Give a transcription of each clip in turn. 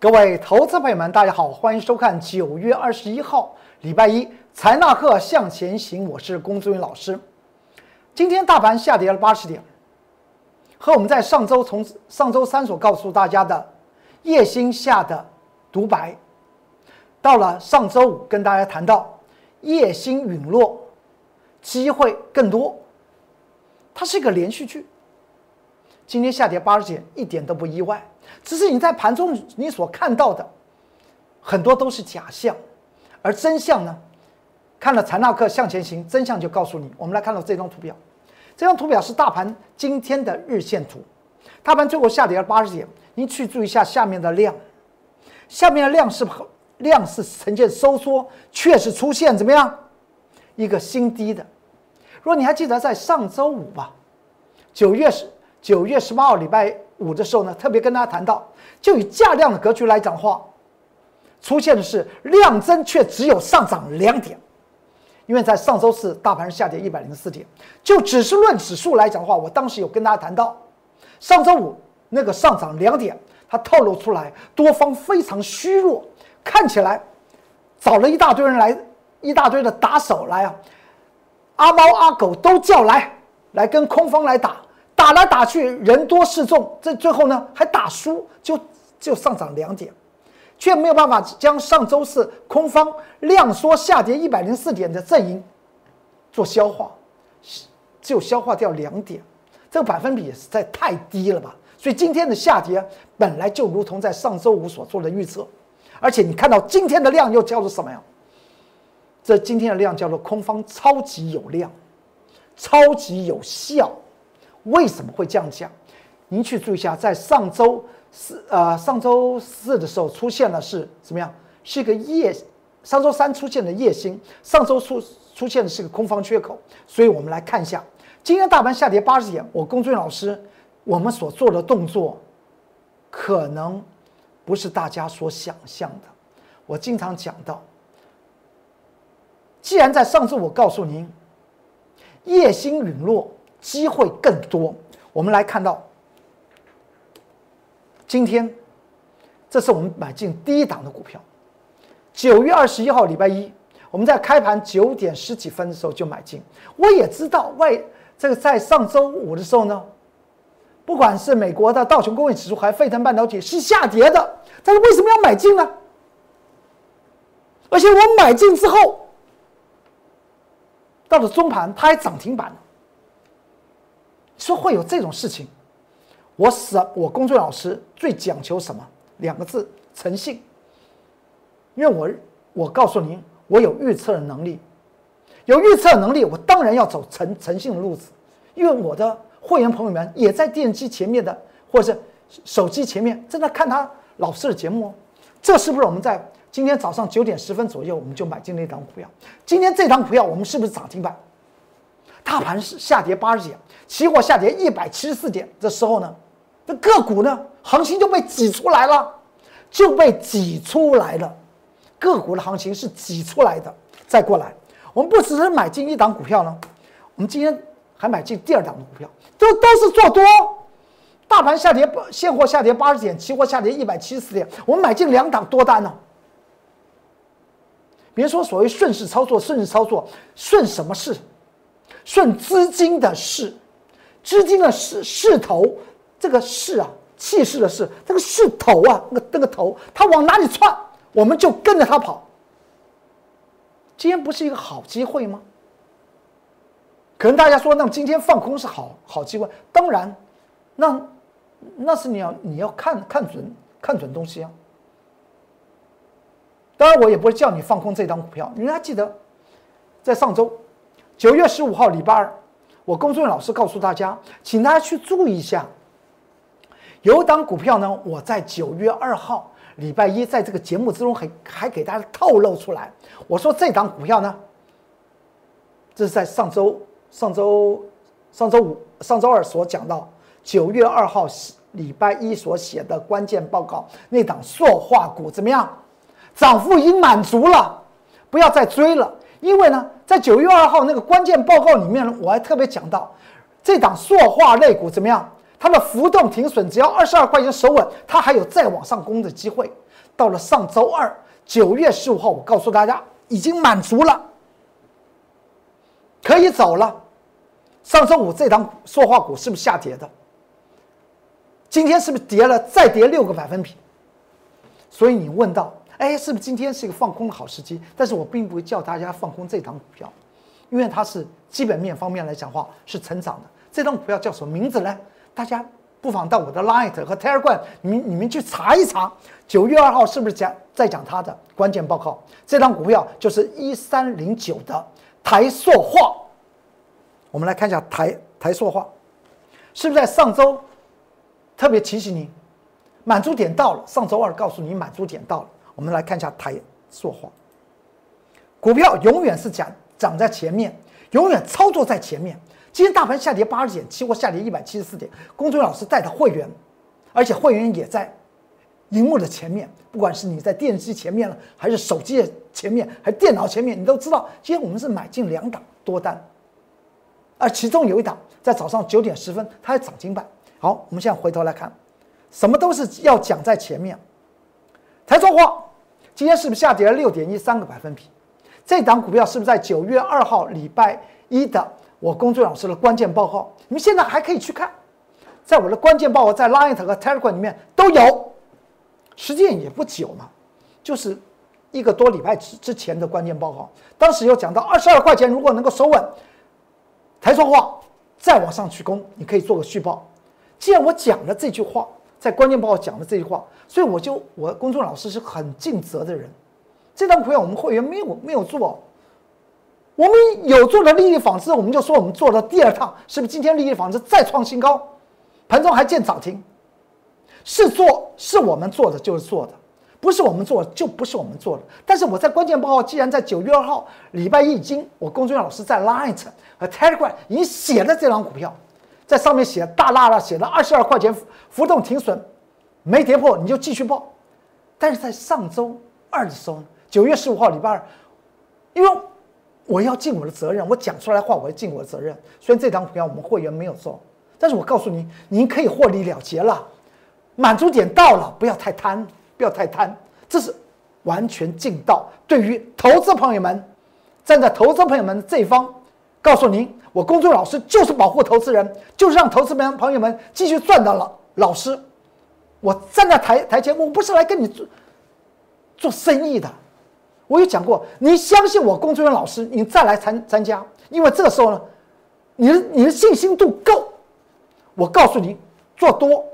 各位投资朋友们，大家好，欢迎收看九月二十一号礼拜一财纳课向前行，我是龚志云老师。今天大盘下跌了八十点，和我们在上周从上周三所告诉大家的夜星下的独白，到了上周五跟大家谈到夜星陨落，机会更多，它是一个连续剧。今天下跌八十点一点都不意外。只是你在盘中你所看到的很多都是假象，而真相呢？看了财纳克向前行，真相就告诉你。我们来看到这张图表，这张图表是大盘今天的日线图。大盘最后下跌了八十点，您去注意一下下面的量，下面的量是量是呈现收缩，确实出现怎么样一个新低的。如果你还记得在上周五吧，九月十九月十八号礼拜。五的时候呢，特别跟大家谈到，就以价量的格局来讲的话，出现的是量增却只有上涨两点，因为在上周四大盘下跌一百零四点，就只是论指数来讲的话，我当时有跟大家谈到，上周五那个上涨两点，它透露出来多方非常虚弱，看起来找了一大堆人来，一大堆的打手来啊，阿猫阿狗都叫来，来跟空方来打。打来打去，人多势众，这最后呢还打输，就就上涨两点，却没有办法将上周四空方量缩下跌一百零四点的阵营做消化，只有消化掉两点，这个百分比实在太低了吧？所以今天的下跌本来就如同在上周五所做的预测，而且你看到今天的量又叫做什么呀？这今天的量叫做空方超级有量，超级有效。为什么会这样讲？您去注意一下，在上周四呃上周四的时候出现了是怎么样？是一个夜，上周三出现的夜星，上周出出现的是个空方缺口。所以我们来看一下，今天大盘下跌八十点，我龚俊老师我们所做的动作，可能不是大家所想象的。我经常讲到，既然在上周我告诉您，夜星陨落。机会更多。我们来看到，今天这是我们买进第一档的股票。九月二十一号，礼拜一，我们在开盘九点十几分的时候就买进。我也知道外这个在上周五的时候呢，不管是美国的道琼工业指数还是沸腾半导体是下跌的，但是为什么要买进呢？而且我买进之后，到了中盘它还涨停板。说会有这种事情，我是我工作老师最讲求什么？两个字：诚信。因为我我告诉您，我有预测的能力，有预测能力，我当然要走诚诚信的路子。因为我的会员朋友们也在电视机前面的，或者是手机前面正在看他老师的节目哦。这是不是我们在今天早上九点十分左右我们就买进那档股票？今天这档股票我们是不是涨停板？大盘是下跌八十点，期货下跌一百七十四点的时候呢，这个股呢，行情就被挤出来了，就被挤出来了，个股的行情是挤出来的。再过来，我们不只是买进一档股票呢，我们今天还买进第二档的股票，都都是做多。大盘下跌，现货下跌八十点，期货下跌一百七十四点，我们买进两档多单呢。别说所谓顺势操作，顺势操作，顺什么势？顺资金的势，资金的势势头，这个势啊，气势的势，这个势头啊，那个那个头，它往哪里窜，我们就跟着它跑。今天不是一个好机会吗？可能大家说，那么今天放空是好好机会，当然，那那是你要你要看看准看准东西啊。当然，我也不会叫你放空这张股票，你还记得，在上周。九月十五号，礼拜二，我龚俊老师告诉大家，请大家去注意一下，有档股票呢，我在九月二号礼拜一在这个节目之中还还给大家透露出来，我说这档股票呢，这是在上周上周上周五上周二所讲到九月二号礼拜一所写的关键报告，那档塑化股怎么样？涨幅已经满足了，不要再追了。因为呢，在九月二号那个关键报告里面，我还特别讲到，这档塑化类股怎么样？它的浮动停损只要二十二块钱守稳，它还有再往上攻的机会。到了上周二九月十五号，我告诉大家已经满足了，可以走了。上周五这档塑化股是不是下跌的？今天是不是跌了？再跌六个百分比？所以你问到，哎，是不是今天是一个放空的好时机？但是我并不会叫大家放空这档股票，因为它是基本面方面来讲话是成长的。这档股票叫什么名字呢？大家不妨到我的 Light 和 Telegram，你们你们去查一查，九月二号是不是讲在讲它的关键报告？这档股票就是一三零九的台塑化。我们来看一下台台塑化，是不是在上周？特别提醒你，满足点到了。上周二告诉你满足点到了。我们来看一下台塑化，股票永远是涨涨在前面，永远操作在前面。今天大盘下跌八十点，期货下跌一百七十四点。公众老师带的会员，而且会员也在荧幕的前面，不管是你在电视机前面了，还是手机的前面，还是电脑前面，你都知道，今天我们是买进两档多单，而其中有一档在早上九点十分，它还涨停板。好，我们现在回头来看，什么都是要讲在前面。台塑化今天是不是下跌了六点一三个百分比？这档股票是不是在九月二号礼拜一的我工作老师的关键报告？你们现在还可以去看，在我的关键报告在 Line 和 Telegram 里面都有，时间也不久嘛，就是一个多礼拜之之前的关键报告。当时有讲到二十二块钱，如果能够守稳，台塑化再往上去攻，你可以做个续报。既然我讲了这句话，在关键报告讲的这句话，所以我就我公众老师是很尽责的人。这张股票我们会员没有没有做，我们有做的利益纺织，我们就说我们做了第二趟，是不是今天利益纺织再创新高，盘中还见涨停？是做是我们做的就是做的，不是我们做的就不是我们做的。但是我在关键报告，既然在九月二号礼拜一已经，我公众老师在 Line 和 Telegram 已经写了这张股票。在上面写大大的写了二十二块钱浮动停损，没跌破你就继续报。但是在上周二的时候，九月十五号礼拜二，因为我要尽我的责任，我讲出来话我要尽我的责任。虽然这张股票我们会员没有做，但是我告诉你，您可以获利了结了，满足点到了，不要太贪，不要太贪，这是完全尽到。对于投资朋友们，站在投资朋友们这一方，告诉您。我公众老师就是保护投资人，就是让投资们朋友们继续赚到了。老师，我站在台台前，我不是来跟你做做生意的。我有讲过，你相信我工作人员老师，你再来参参加，因为这个时候呢，你的你的信心度够。我告诉你做多，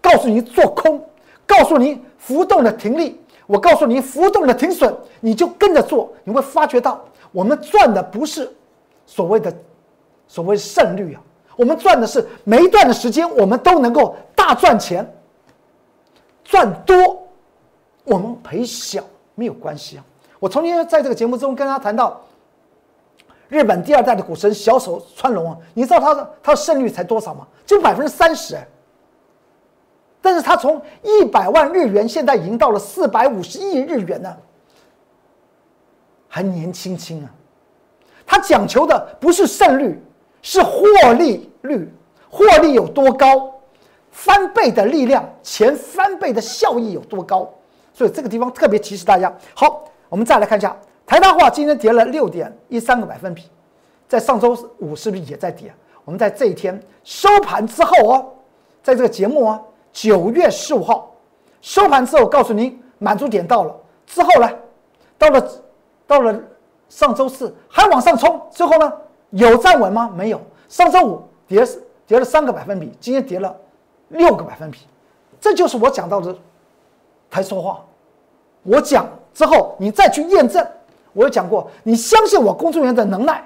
告诉你做空，告诉你浮动的停利，我告诉你浮动的停损，你就跟着做，你会发觉到我们赚的不是所谓的。所谓胜率啊，我们赚的是每一段的时间，我们都能够大赚钱。赚多，我们赔小没有关系啊。我曾经在这个节目中跟他谈到，日本第二代的股神小手川龙啊，你知道他的他的胜率才多少吗？就百分之三十。但是他从一百万日元，现在已经到了四百五十亿日元呢，还年轻轻啊。他讲求的不是胜率。是获利率，获利有多高，翻倍的力量，前翻倍的效益有多高？所以这个地方特别提示大家。好，我们再来看一下台大化，今天跌了六点一三个百分比，在上周五是不是也在跌？我们在这一天收盘之后哦，在这个节目啊，九月十五号收盘之后，告诉您满足点到了之后呢，到了到了上周四还往上冲，最后呢？有站稳吗？没有。上周五跌跌了三个百分比，今天跌了六个百分比，这就是我讲到的台说话。我讲之后，你再去验证。我有讲过，你相信我工作人员的能耐，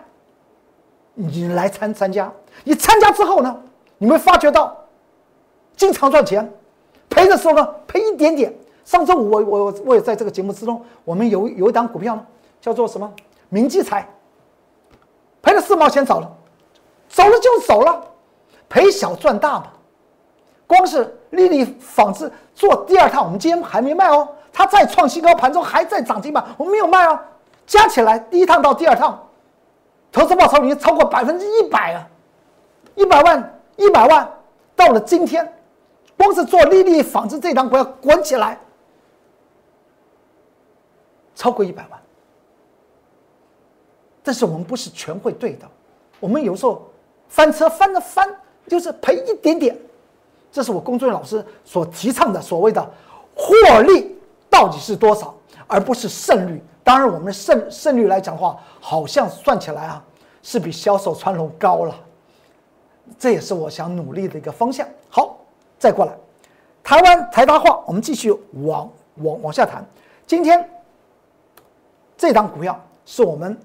你来参参加。你参加之后呢，你会发觉到经常赚钱，赔的时候呢赔一点点。上周五我我我也在这个节目之中，我们有有一档股票呢，叫做什么明基财。赔了四毛钱走了，走了就走了，赔小赚大嘛。光是丽丽纺织做第二趟，我们今天还没卖哦，它再创新高，盘中还在涨停板，我们没有卖哦。加起来第一趟到第二趟，投资报酬率超过百分之一百啊，一百万一百万，到了今天，光是做丽丽纺织这档股要滚起来，超过一百万。但是我们不是全会对的，我们有时候翻车翻了翻，就是赔一点点。这是我工作人员老师所提倡的所谓的获利到底是多少，而不是胜率。当然，我们胜胜率来讲的话，好像算起来啊，是比销售川龙高了。这也是我想努力的一个方向。好，再过来，台湾台大化，我们继续往往往下谈。今天这档股票是我们。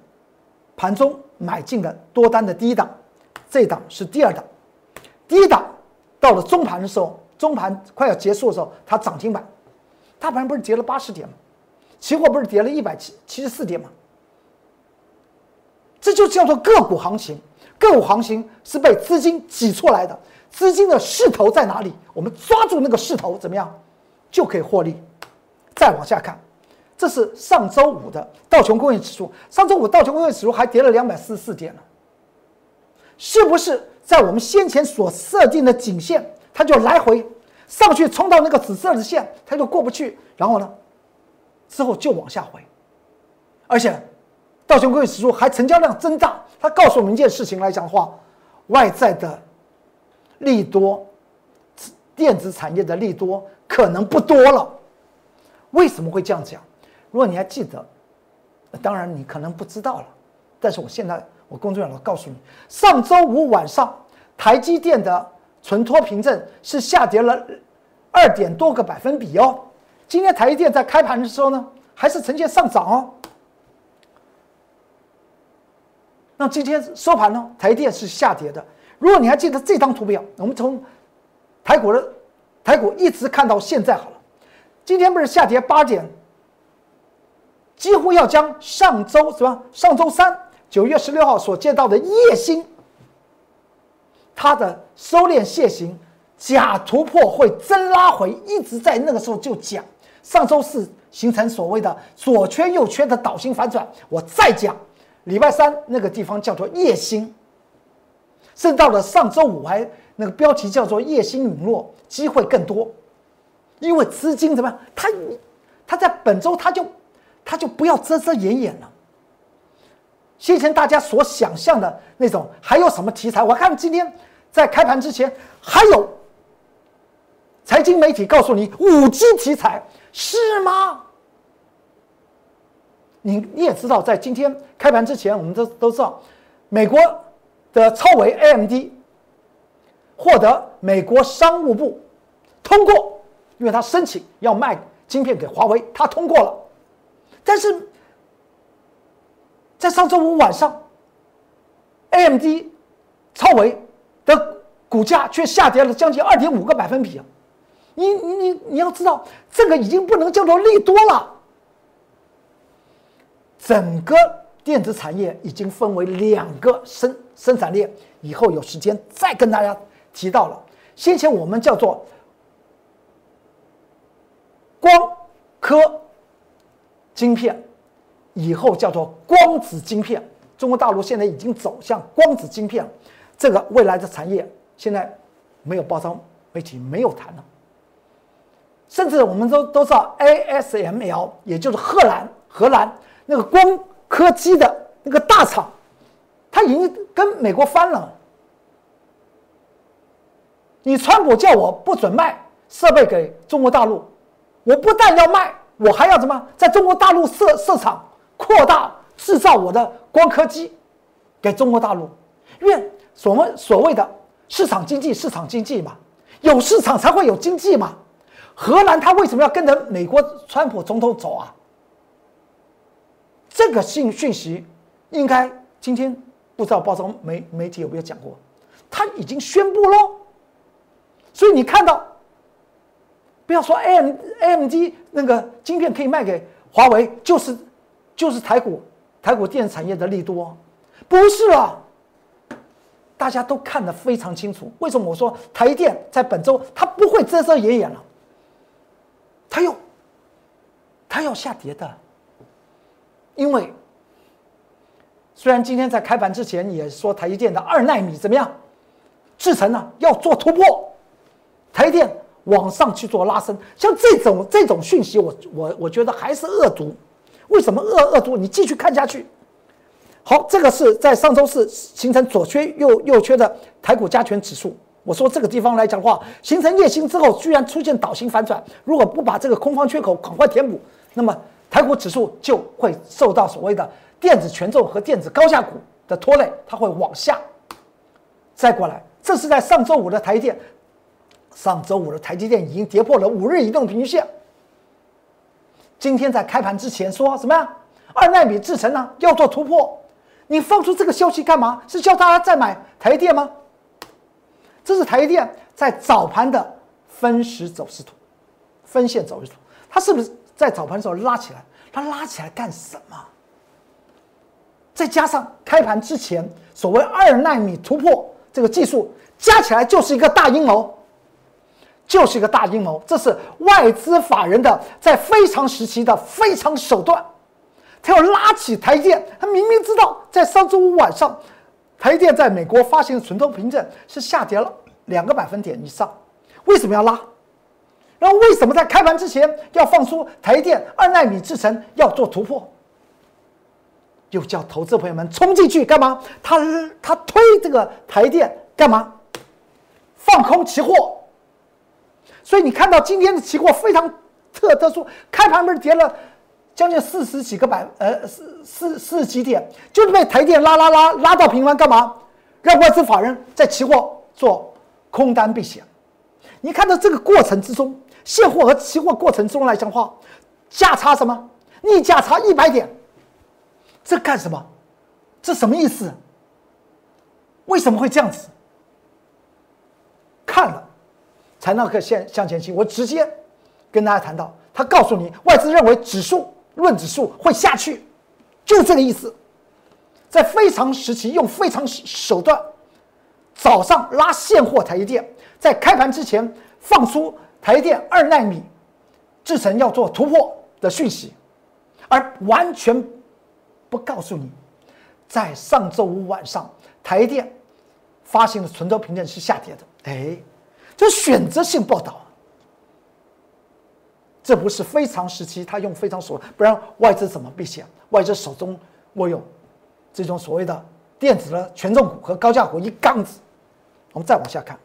盘中买进的多单的第一档，这档是第二档，第一档到了中盘的时候，中盘快要结束的时候，它涨停板，大盘不是跌了八十点吗？期货不是跌了一百七七十四点吗？这就叫做个股行情，个股行情是被资金挤出来的，资金的势头在哪里？我们抓住那个势头，怎么样就可以获利？再往下看。这是上周五的道琼工业指数，上周五道琼工业指数还跌了两百四十四点呢，是不是在我们先前所设定的颈线，它就来回上去冲到那个紫色的线，它就过不去，然后呢，之后就往下回，而且道琼工业指数还成交量增大，它告诉我们一件事情来讲的话，外在的利多，电子产业的利多可能不多了，为什么会这样讲？如果你还记得，当然你可能不知道了，但是我现在我工作人员告诉你，上周五晚上台积电的存托凭证是下跌了二点多个百分比哦。今天台积电在开盘的时候呢，还是呈现上涨哦。那今天收盘呢，台积电是下跌的。如果你还记得这张图表，我们从台股的台股一直看到现在好了，今天不是下跌八点？几乎要将上周什么上周三九月十六号所见到的夜星，它的收敛线形假突破会真拉回，一直在那个时候就讲，上周四形成所谓的左圈右圈的倒星反转，我再讲礼拜三那个地方叫做夜星，甚至到了上周五还那个标题叫做夜星陨落，机会更多，因为资金怎么样？它它在本周它就。他就不要遮遮掩掩了。先前大家所想象的那种，还有什么题材？我看今天在开盘之前，还有财经媒体告诉你五 G 题材是吗？你你也知道，在今天开盘之前，我们都都知道，美国的超维 AMD 获得美国商务部通过，因为他申请要卖晶片给华为，他通过了。但是在上周五晚上，AMD 超维的股价却下跌了将近二点五个百分比啊！你你你你要知道，这个已经不能叫做利多了。整个电子产业已经分为两个生生产链，以后有时间再跟大家提到了。先前我们叫做光科。晶片以后叫做光子晶片，中国大陆现在已经走向光子晶片，这个未来的产业现在没有包装媒体没有谈了，甚至我们都都知道 ASML，也就是荷兰荷兰那个光刻机的那个大厂，它已经跟美国翻了。你川普叫我不准卖设备给中国大陆，我不但要卖。我还要怎么在中国大陆设设厂，扩大制造我的光刻机，给中国大陆？因为所谓所谓的市场经济，市场经济嘛，有市场才会有经济嘛。荷兰他为什么要跟着美国川普总统走啊？这个信讯息应该今天不知道报章媒媒体有没有讲过？他已经宣布喽，所以你看到。不要说 A M A M D 那个晶片可以卖给华为，就是就是台股台股电子产业的利多，不是啊？大家都看得非常清楚。为什么我说台电在本周它不会遮遮掩掩了？它又它要下跌的，因为虽然今天在开盘之前也说台积电的二纳米怎么样制成呢？要做突破，台电。往上去做拉升，像这种这种讯息，我我我觉得还是恶毒。为什么恶恶毒？你继续看下去。好，这个是在上周四形成左缺右右缺的台股加权指数。我说这个地方来讲的话，形成夜星之后，居然出现倒型反转。如果不把这个空方缺口赶快填补，那么台股指数就会受到所谓的电子权重和电子高价股的拖累，它会往下。再过来，这是在上周五的台电，上周五的台积电已经跌破了五日移动平均线。今天在开盘之前说什么呀？二纳米制程呢要做突破，你放出这个消息干嘛？是叫大家再买台电吗？这是台电在早盘的分时走势图，分线走势图，它是不是在早盘的时候拉起来？它拉起来干什么？再加上开盘之前所谓二纳米突破这个技术，加起来就是一个大阴谋，就是一个大阴谋。这是外资法人的在非常时期的非常手段，他要拉起台电，他明明知道在上周五晚上。台电在美国发行的存托凭证是下跌了两个百分点以上，为什么要拉？然后为什么在开盘之前要放出台电二纳米制程要做突破？又叫投资朋友们冲进去干嘛？他他推这个台电干嘛？放空期货。所以你看到今天的期货非常特特殊，开盘不是跌了？将近四十几个百，呃，四四四十几点，就是被台电拉拉拉拉到平盘，干嘛？让外资法人在期货做空单避险。你看到这个过程之中，现货和期货过程中来讲话，价差什么？逆价差一百点，这干什么？这什么意思？为什么会这样子？看了，才能可向向前行。我直接跟大家谈到，他告诉你，外资认为指数。论指数会下去，就这个意思。在非常时期用非常手段，早上拉现货台积电，在开盘之前放出台积电二纳米制成要做突破的讯息，而完全不告诉你，在上周五晚上台积电发行的存托凭证是下跌的。哎，这选择性报道。这不是非常时期，他用非常手段，不然外资怎么避险？外资手中握有这种所谓的电子的权重股和高价股一杠子。我们再往下看，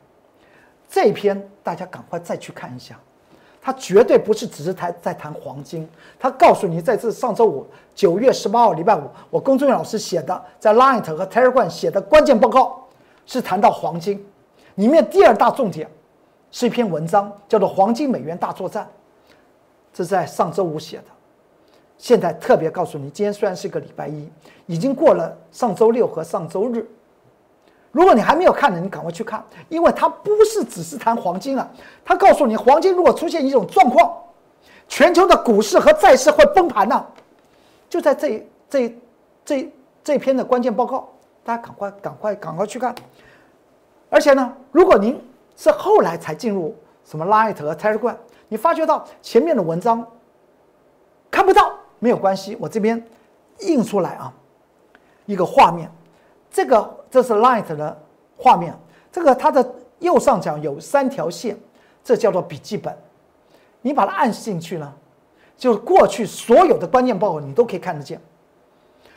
这篇大家赶快再去看一下，他绝对不是只是谈在谈黄金，他告诉你，在这上周五九月十八号礼拜五，我龚忠元老师写的在 Line 和 Telegram 写的关键报告是谈到黄金，里面第二大重点是一篇文章，叫做《黄金美元大作战》。这在上周五写的，现在特别告诉你，今天虽然是个礼拜一，已经过了上周六和上周日。如果你还没有看的，你赶快去看，因为它不是只是谈黄金啊，它告诉你，黄金如果出现一种状况，全球的股市和债市会崩盘呢。就在这这这这篇的关键报告，大家赶快赶快赶快去看。而且呢，如果您是后来才进入什么 Light 和 Telegram。你发觉到前面的文章看不到没有关系，我这边印出来啊，一个画面，这个这是 Light 的画面，这个它的右上角有三条线，这叫做笔记本，你把它按进去呢，就过去所有的关键报告你都可以看得见，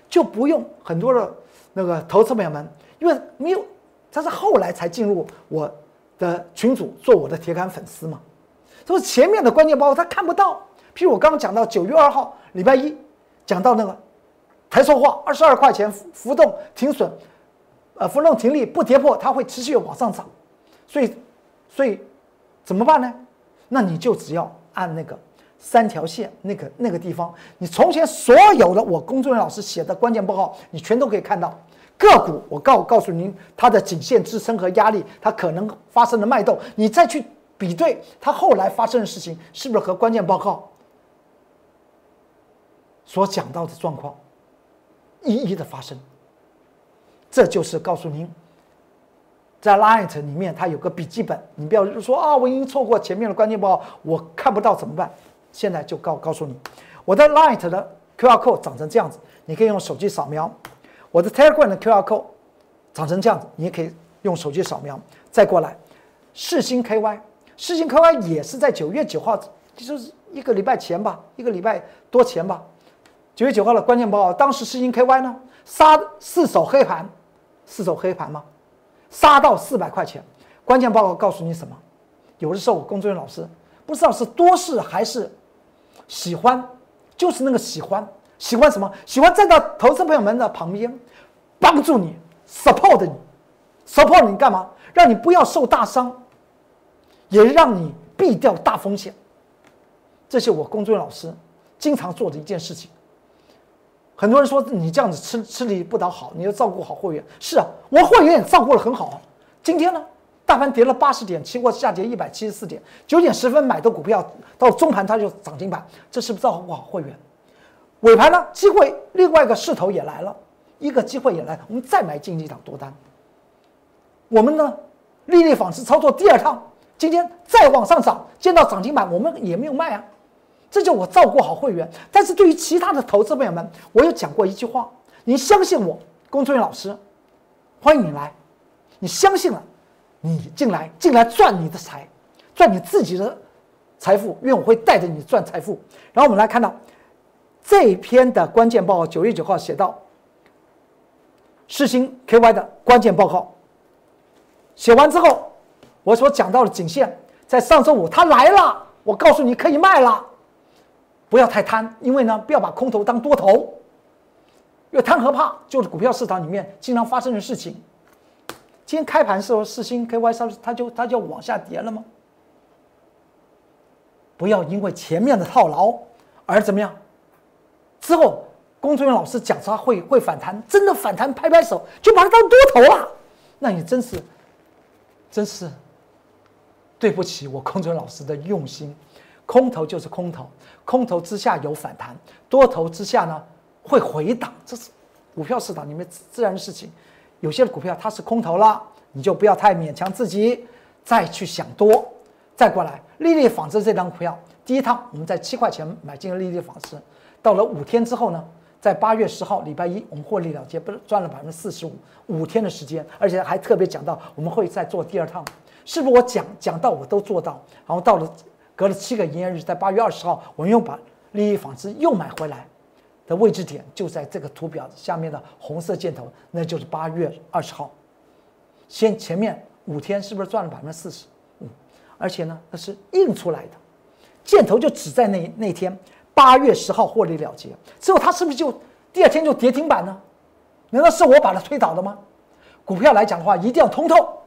就不用很多的那个投资朋友们，因为没有，它是后来才进入我的群组做我的铁杆粉丝嘛。都是前面的关键报告，他看不到。譬如我刚刚讲到九月二号礼拜一，讲到那个台塑化二十二块钱浮动停损，呃，浮动停利不跌破，它会持续往上涨。所以，所以怎么办呢？那你就只要按那个三条线那个那个地方，你从前所有的我工作人员老师写的关键报告，你全都可以看到。个股我告告诉您它的颈线支撑和压力，它可能发生的脉动，你再去。比对它后来发生的事情，是不是和关键报告所讲到的状况一一的发生？这就是告诉您，在 Light 里面它有个笔记本，你不要说啊，我已经错过前面的关键报告，我看不到怎么办？现在就告告诉你，我的 Light 的 QR code 长成这样子，你可以用手机扫描；我的 Telegram 的 QR code 长成这样子，你也可以用手机扫描。再过来，世星 KY。世星 KY 也是在九月九号，就是一个礼拜前吧，一个礼拜多前吧，九月九号的关键报告，当时世星 KY 呢杀四手黑盘，四手黑盘吗？杀到四百块钱。关键报告告诉你什么？有的时候我工作人员老师不知道是多事还是喜欢，就是那个喜欢，喜欢什么？喜欢站到投资朋友们的旁边，帮助你，support 你，support 你干嘛？让你不要受大伤，也让你避掉大风险。这是我工作老师经常做的一件事情。很多人说你这样子吃吃力不讨好，你要照顾好会员。是啊，我会员也照顾的很好。今天呢，大盘跌了八十点，期货下跌一百七十四点，九点十分买的股票到中盘它就涨停板，这是不是照顾好会员？尾盘呢，机会另外一个势头也来了，一个机会也来，我们再买进一档多单。我们呢，利率纺织操作第二趟，今天再往上涨，见到涨停板我们也没有卖啊。这就我照顾好会员，但是对于其他的投资朋友们，我有讲过一句话：你相信我，工作人员老师，欢迎你来。你相信了，你进来进来赚你的财，赚你自己的财富，因为我会带着你赚财富。然后我们来看到这篇的关键报告，九月九号写到世星 KY 的关键报告。写完之后，我所讲到的颈线在上周五它来了，我告诉你可以卖了。不要太贪，因为呢，不要把空头当多头。因为贪和怕就是股票市场里面经常发生的事情。今天开盘时候，四星 KY 上它就它就往下跌了吗？不要因为前面的套牢而怎么样？之后工作人员老师讲它会会反弹，真的反弹，拍拍手就把它当多头了，那你真是真是对不起我工作人员老师的用心。空头就是空头，空头之下有反弹，多头之下呢会回档，这是股票市场里面自然的事情。有些股票它是空头了，你就不要太勉强自己，再去想多。再过来，丽丽纺织这张股票，第一趟我们在七块钱买进了丽丽纺织，到了五天之后呢，在八月十号礼拜一我们获利了结，不是赚了百分之四十五，五天的时间，而且还特别讲到我们会再做第二趟，是不是我讲讲到我都做到？然后到了。隔了七个营业日，在八月二十号，我们又把利益纺织又买回来，的位置点就在这个图表下面的红色箭头，那就是八月二十号。先前面五天是不是赚了百分之四十？嗯，而且呢，那是印出来的，箭头就只在那那天八月十号获利了结。之后它是不是就第二天就跌停板呢？难道是我把它推倒的吗？股票来讲的话，一定要通透，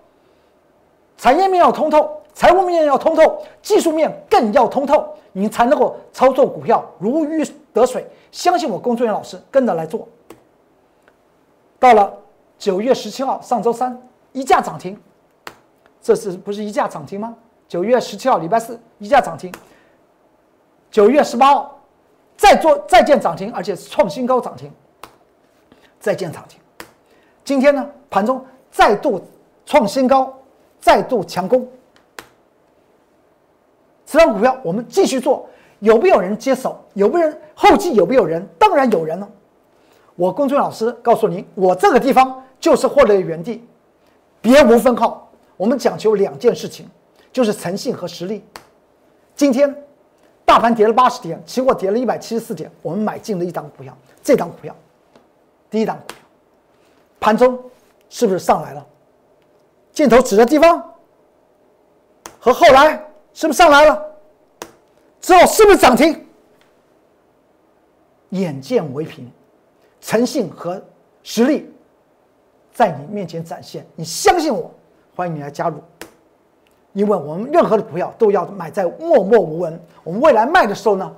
产业面要通透。财务面要通透，技术面更要通透，你才能够操作股票如鱼得水。相信我，工作人员老师跟着来做。到了九月十七号，上周三一价涨停，这是不是一价涨停吗？九月十七号礼拜四一价涨停，九月十八号再做再见涨停，而且创新高涨停，再见涨停。今天呢，盘中再度创新高，再度强攻。这张股票我们继续做，有没有人接手？有没有人后继？有没有人？当然有人了。我公孙老师告诉您，我这个地方就是获利的原地，别无分号。我们讲求两件事情，就是诚信和实力。今天大盘跌了八十点，期货跌了一百七十四点，我们买进了一档股票，这档股票，第一档股票，盘中是不是上来了？箭头指的地方和后来。是不是上来了？之后是不是涨停？眼见为凭，诚信和实力在你面前展现。你相信我，欢迎你来加入。因为我们任何的股票都要买在默默无闻。我们未来卖的时候呢，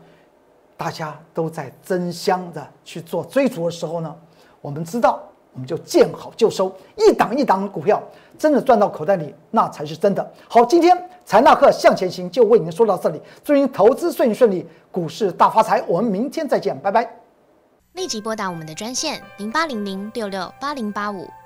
大家都在争相的去做追逐的时候呢，我们知道。我们就见好就收，一档一档股票，真的赚到口袋里，那才是真的。好，今天财纳克向前行就为您说到这里，祝您投资顺顺利，股市大发财。我们明天再见，拜拜。立即拨打我们的专线零八零零六六八零八五